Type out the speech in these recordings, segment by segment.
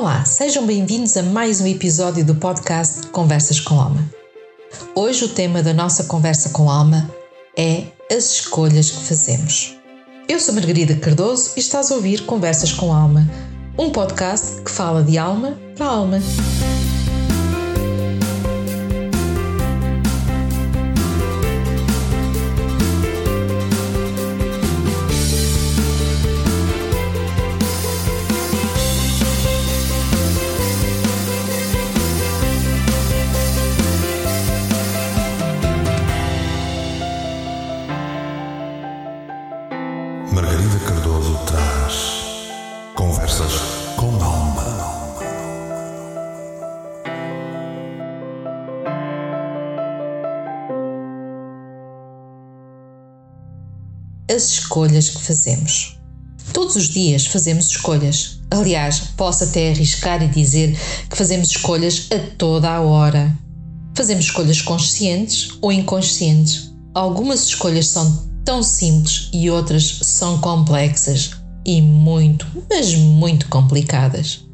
Olá, sejam bem-vindos a mais um episódio do podcast Conversas com Alma. Hoje o tema da nossa conversa com Alma é as escolhas que fazemos. Eu sou Margarida Cardoso e estás a ouvir Conversas com Alma, um podcast que fala de alma para alma. Conversas com Alma. As escolhas que fazemos. Todos os dias fazemos escolhas. Aliás, posso até arriscar e dizer que fazemos escolhas a toda a hora. Fazemos escolhas conscientes ou inconscientes. Algumas escolhas são tão simples e outras são complexas e muito, mas muito complicadas.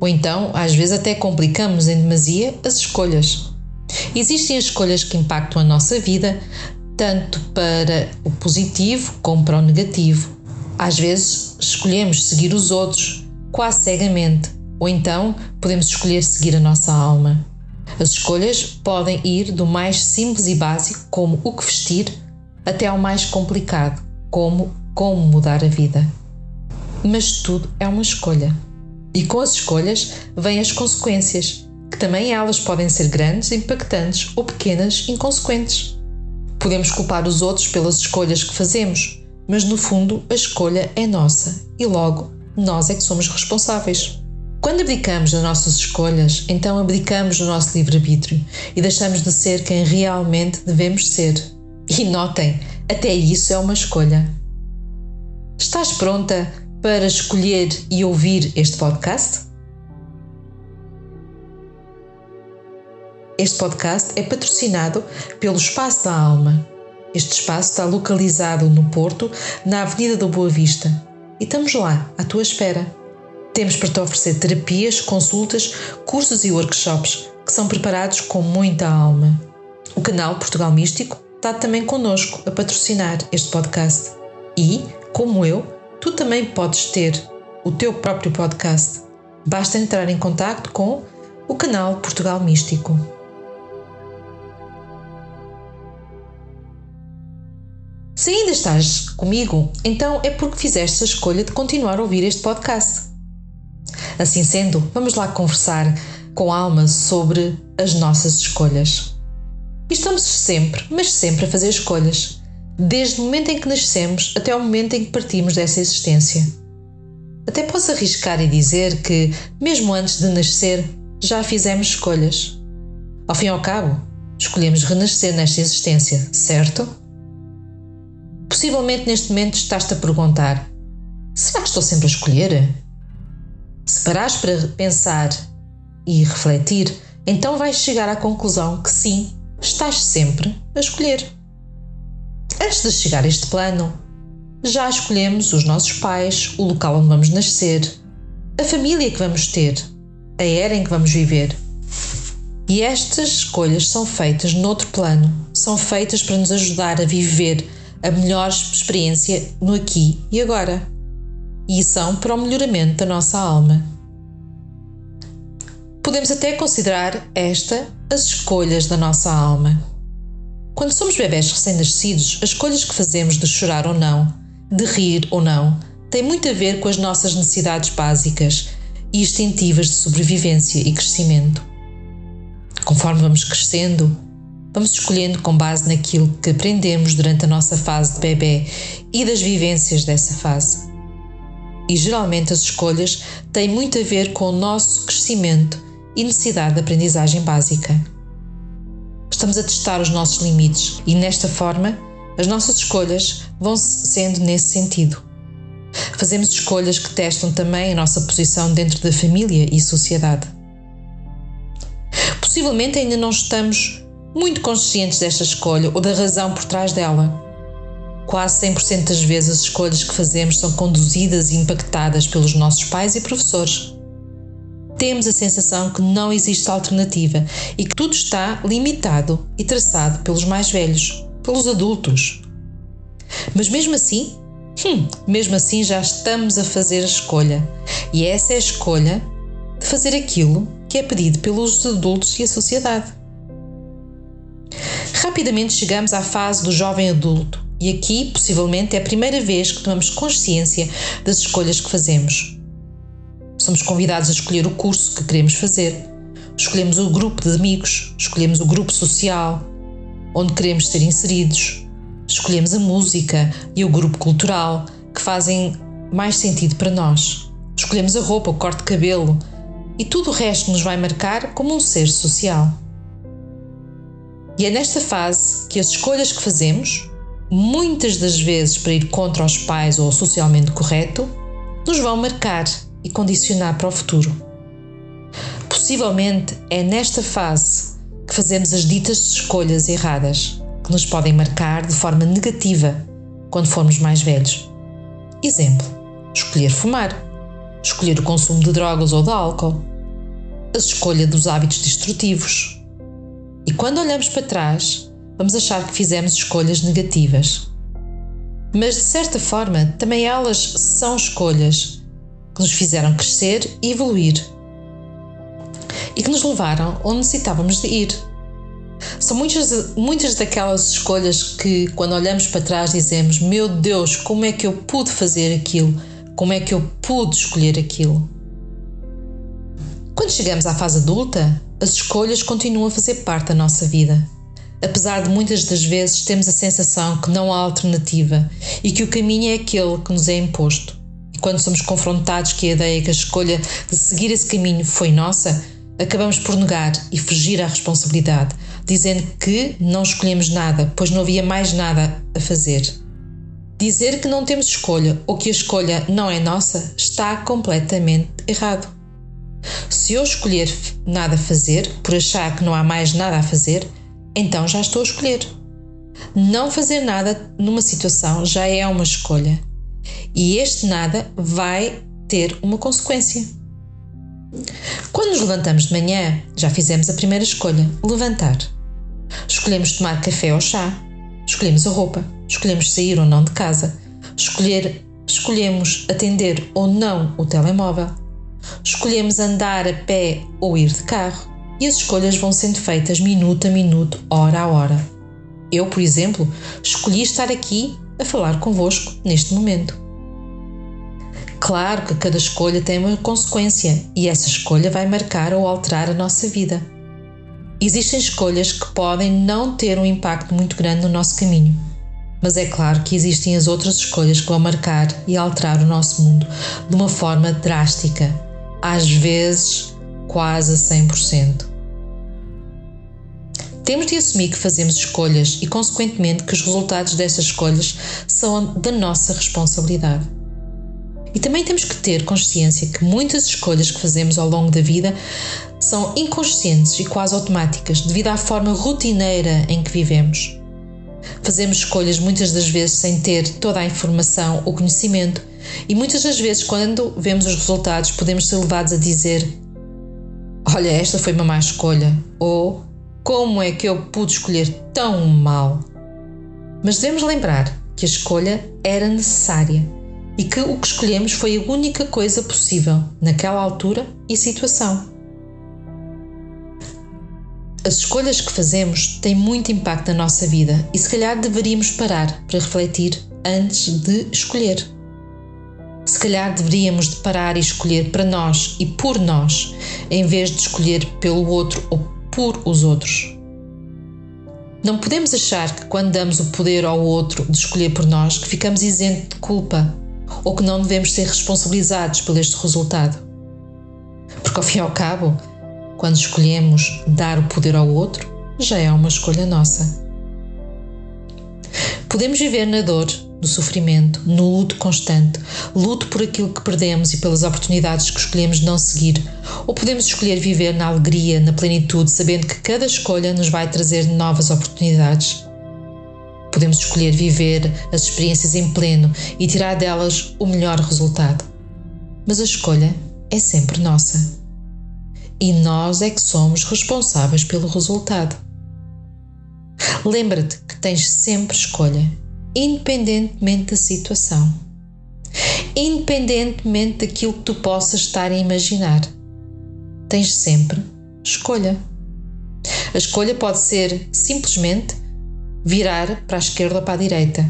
Ou então, às vezes, até complicamos em demasia as escolhas. Existem as escolhas que impactam a nossa vida, tanto para o positivo como para o negativo. Às vezes, escolhemos seguir os outros, quase cegamente, ou então podemos escolher seguir a nossa alma. As escolhas podem ir do mais simples e básico, como o que vestir, até ao mais complicado, como como mudar a vida. Mas tudo é uma escolha. E com as escolhas vêm as consequências, que também elas podem ser grandes, impactantes ou pequenas, inconsequentes. Podemos culpar os outros pelas escolhas que fazemos, mas no fundo a escolha é nossa e logo nós é que somos responsáveis. Quando abdicamos das nossas escolhas, então abdicamos do nosso livre-arbítrio e deixamos de ser quem realmente devemos ser. E notem, até isso é uma escolha. Estás pronta para escolher e ouvir este podcast? Este podcast é patrocinado pelo Espaço da Alma. Este espaço está localizado no Porto, na Avenida da Boa Vista. E estamos lá, à tua espera. Temos para te oferecer terapias, consultas, cursos e workshops que são preparados com muita alma. O canal Portugal Místico está também connosco a patrocinar este podcast. E, como eu, tu também podes ter o teu próprio podcast. Basta entrar em contato com o canal Portugal Místico. Se ainda estás comigo, então é porque fizeste a escolha de continuar a ouvir este podcast. Assim sendo, vamos lá conversar com alma sobre as nossas escolhas. E estamos sempre, mas sempre a fazer escolhas, desde o momento em que nascemos até o momento em que partimos dessa existência. Até posso arriscar e dizer que, mesmo antes de nascer, já fizemos escolhas. Ao fim e ao cabo, escolhemos renascer nesta existência, certo? Possivelmente neste momento estás-te a perguntar: será que estou sempre a escolher? Se parares para pensar e refletir, então vais chegar à conclusão que sim, estás sempre a escolher. Antes de chegar a este plano, já escolhemos os nossos pais, o local onde vamos nascer, a família que vamos ter, a era em que vamos viver. E estas escolhas são feitas noutro plano, são feitas para nos ajudar a viver a melhor experiência no aqui e agora. E são para o melhoramento da nossa alma. Podemos até considerar esta as escolhas da nossa alma. Quando somos bebés recém-nascidos, as escolhas que fazemos de chorar ou não, de rir ou não, têm muito a ver com as nossas necessidades básicas e instintivas de sobrevivência e crescimento. Conforme vamos crescendo, vamos escolhendo com base naquilo que aprendemos durante a nossa fase de bebê e das vivências dessa fase. E geralmente as escolhas têm muito a ver com o nosso crescimento e necessidade de aprendizagem básica. Estamos a testar os nossos limites e, nesta forma, as nossas escolhas vão sendo nesse sentido. Fazemos escolhas que testam também a nossa posição dentro da família e sociedade. Possivelmente ainda não estamos muito conscientes desta escolha ou da razão por trás dela. Quase 100% das vezes as escolhas que fazemos são conduzidas e impactadas pelos nossos pais e professores. Temos a sensação que não existe alternativa e que tudo está limitado e traçado pelos mais velhos, pelos adultos. Mas mesmo assim, hum, mesmo assim já estamos a fazer a escolha. E essa é a escolha de fazer aquilo que é pedido pelos adultos e a sociedade. Rapidamente chegamos à fase do jovem adulto, e aqui possivelmente é a primeira vez que tomamos consciência das escolhas que fazemos. Somos convidados a escolher o curso que queremos fazer, escolhemos o grupo de amigos, escolhemos o grupo social onde queremos ser inseridos, escolhemos a música e o grupo cultural que fazem mais sentido para nós, escolhemos a roupa, o corte de cabelo e tudo o resto nos vai marcar como um ser social. E é nesta fase que as escolhas que fazemos, muitas das vezes para ir contra os pais ou socialmente correto, nos vão marcar e condicionar para o futuro. Possivelmente é nesta fase que fazemos as ditas escolhas erradas, que nos podem marcar de forma negativa quando formos mais velhos. Exemplo: escolher fumar, escolher o consumo de drogas ou de álcool, a escolha dos hábitos destrutivos, e quando olhamos para trás, vamos achar que fizemos escolhas negativas. Mas de certa forma, também elas são escolhas que nos fizeram crescer e evoluir e que nos levaram onde necessitávamos de ir. São muitas, muitas daquelas escolhas que, quando olhamos para trás, dizemos: Meu Deus, como é que eu pude fazer aquilo? Como é que eu pude escolher aquilo? Quando chegamos à fase adulta, as escolhas continuam a fazer parte da nossa vida. Apesar de muitas das vezes termos a sensação que não há alternativa e que o caminho é aquele que nos é imposto. Quando somos confrontados com a ideia que a escolha de seguir esse caminho foi nossa, acabamos por negar e fugir à responsabilidade, dizendo que não escolhemos nada, pois não havia mais nada a fazer. Dizer que não temos escolha ou que a escolha não é nossa está completamente errado. Se eu escolher nada fazer, por achar que não há mais nada a fazer, então já estou a escolher. Não fazer nada numa situação já é uma escolha. E este nada vai ter uma consequência. Quando nos levantamos de manhã, já fizemos a primeira escolha: levantar. Escolhemos tomar café ou chá. Escolhemos a roupa. Escolhemos sair ou não de casa. Escolher, escolhemos atender ou não o telemóvel. Escolhemos andar a pé ou ir de carro e as escolhas vão sendo feitas minuto a minuto, hora a hora. Eu, por exemplo, escolhi estar aqui a falar convosco neste momento. Claro que cada escolha tem uma consequência e essa escolha vai marcar ou alterar a nossa vida. Existem escolhas que podem não ter um impacto muito grande no nosso caminho, mas é claro que existem as outras escolhas que vão marcar e alterar o nosso mundo de uma forma drástica às vezes quase a 100%. Temos de assumir que fazemos escolhas e, consequentemente, que os resultados dessas escolhas são da nossa responsabilidade. E também temos que ter consciência que muitas escolhas que fazemos ao longo da vida são inconscientes e quase automáticas devido à forma rotineira em que vivemos. Fazemos escolhas muitas das vezes sem ter toda a informação ou conhecimento e muitas das vezes, quando vemos os resultados, podemos ser levados a dizer: Olha, esta foi uma má escolha, ou Como é que eu pude escolher tão mal? Mas devemos lembrar que a escolha era necessária e que o que escolhemos foi a única coisa possível naquela altura e situação. As escolhas que fazemos têm muito impacto na nossa vida e se calhar deveríamos parar para refletir antes de escolher. Se calhar deveríamos de parar e escolher para nós e por nós, em vez de escolher pelo outro ou por os outros. Não podemos achar que quando damos o poder ao outro de escolher por nós, que ficamos isentos de culpa ou que não devemos ser responsabilizados por este resultado. Porque ao fim e ao cabo, quando escolhemos dar o poder ao outro, já é uma escolha nossa. Podemos viver na dor no sofrimento, no luto constante, luto por aquilo que perdemos e pelas oportunidades que escolhemos não seguir, ou podemos escolher viver na alegria, na plenitude, sabendo que cada escolha nos vai trazer novas oportunidades. Podemos escolher viver as experiências em pleno e tirar delas o melhor resultado. Mas a escolha é sempre nossa. e nós é que somos responsáveis pelo resultado. Lembra-te que tens sempre escolha, independentemente da situação, independentemente daquilo que tu possas estar a imaginar. Tens sempre escolha. A escolha pode ser simplesmente virar para a esquerda ou para a direita,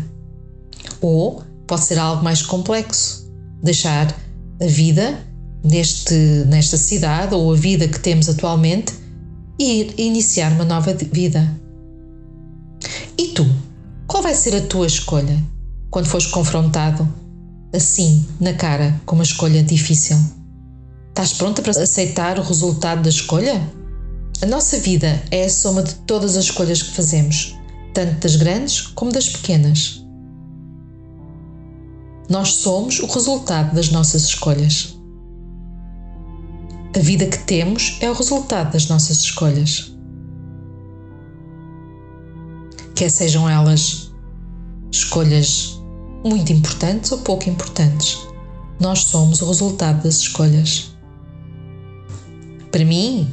ou pode ser algo mais complexo, deixar a vida neste, nesta cidade ou a vida que temos atualmente e iniciar uma nova vida. Qual vai ser a tua escolha quando fores confrontado assim, na cara, com uma escolha difícil? Estás pronta para aceitar o resultado da escolha? A nossa vida é a soma de todas as escolhas que fazemos, tanto das grandes como das pequenas. Nós somos o resultado das nossas escolhas. A vida que temos é o resultado das nossas escolhas. Quer sejam elas escolhas muito importantes ou pouco importantes, nós somos o resultado das escolhas. Para mim,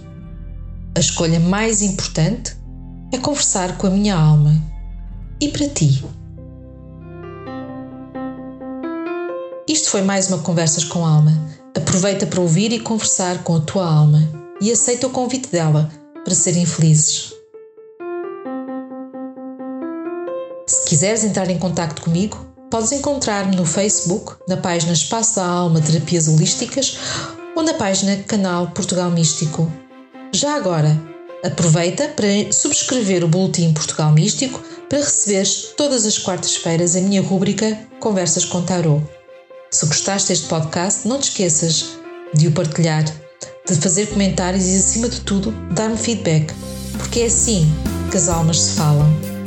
a escolha mais importante é conversar com a minha alma. E para ti? Isto foi mais uma Conversas com Alma. Aproveita para ouvir e conversar com a tua alma e aceita o convite dela para serem felizes. Se quiseres entrar em contato comigo, podes encontrar-me no Facebook, na página Espaço da Alma Terapias Holísticas ou na página Canal Portugal Místico. Já agora, aproveita para subscrever o Boletim Portugal Místico para receberes todas as quartas-feiras a minha rúbrica Conversas com Tarot. Se gostaste deste podcast, não te esqueças de o partilhar, de fazer comentários e, acima de tudo, dar-me feedback, porque é assim que as almas se falam.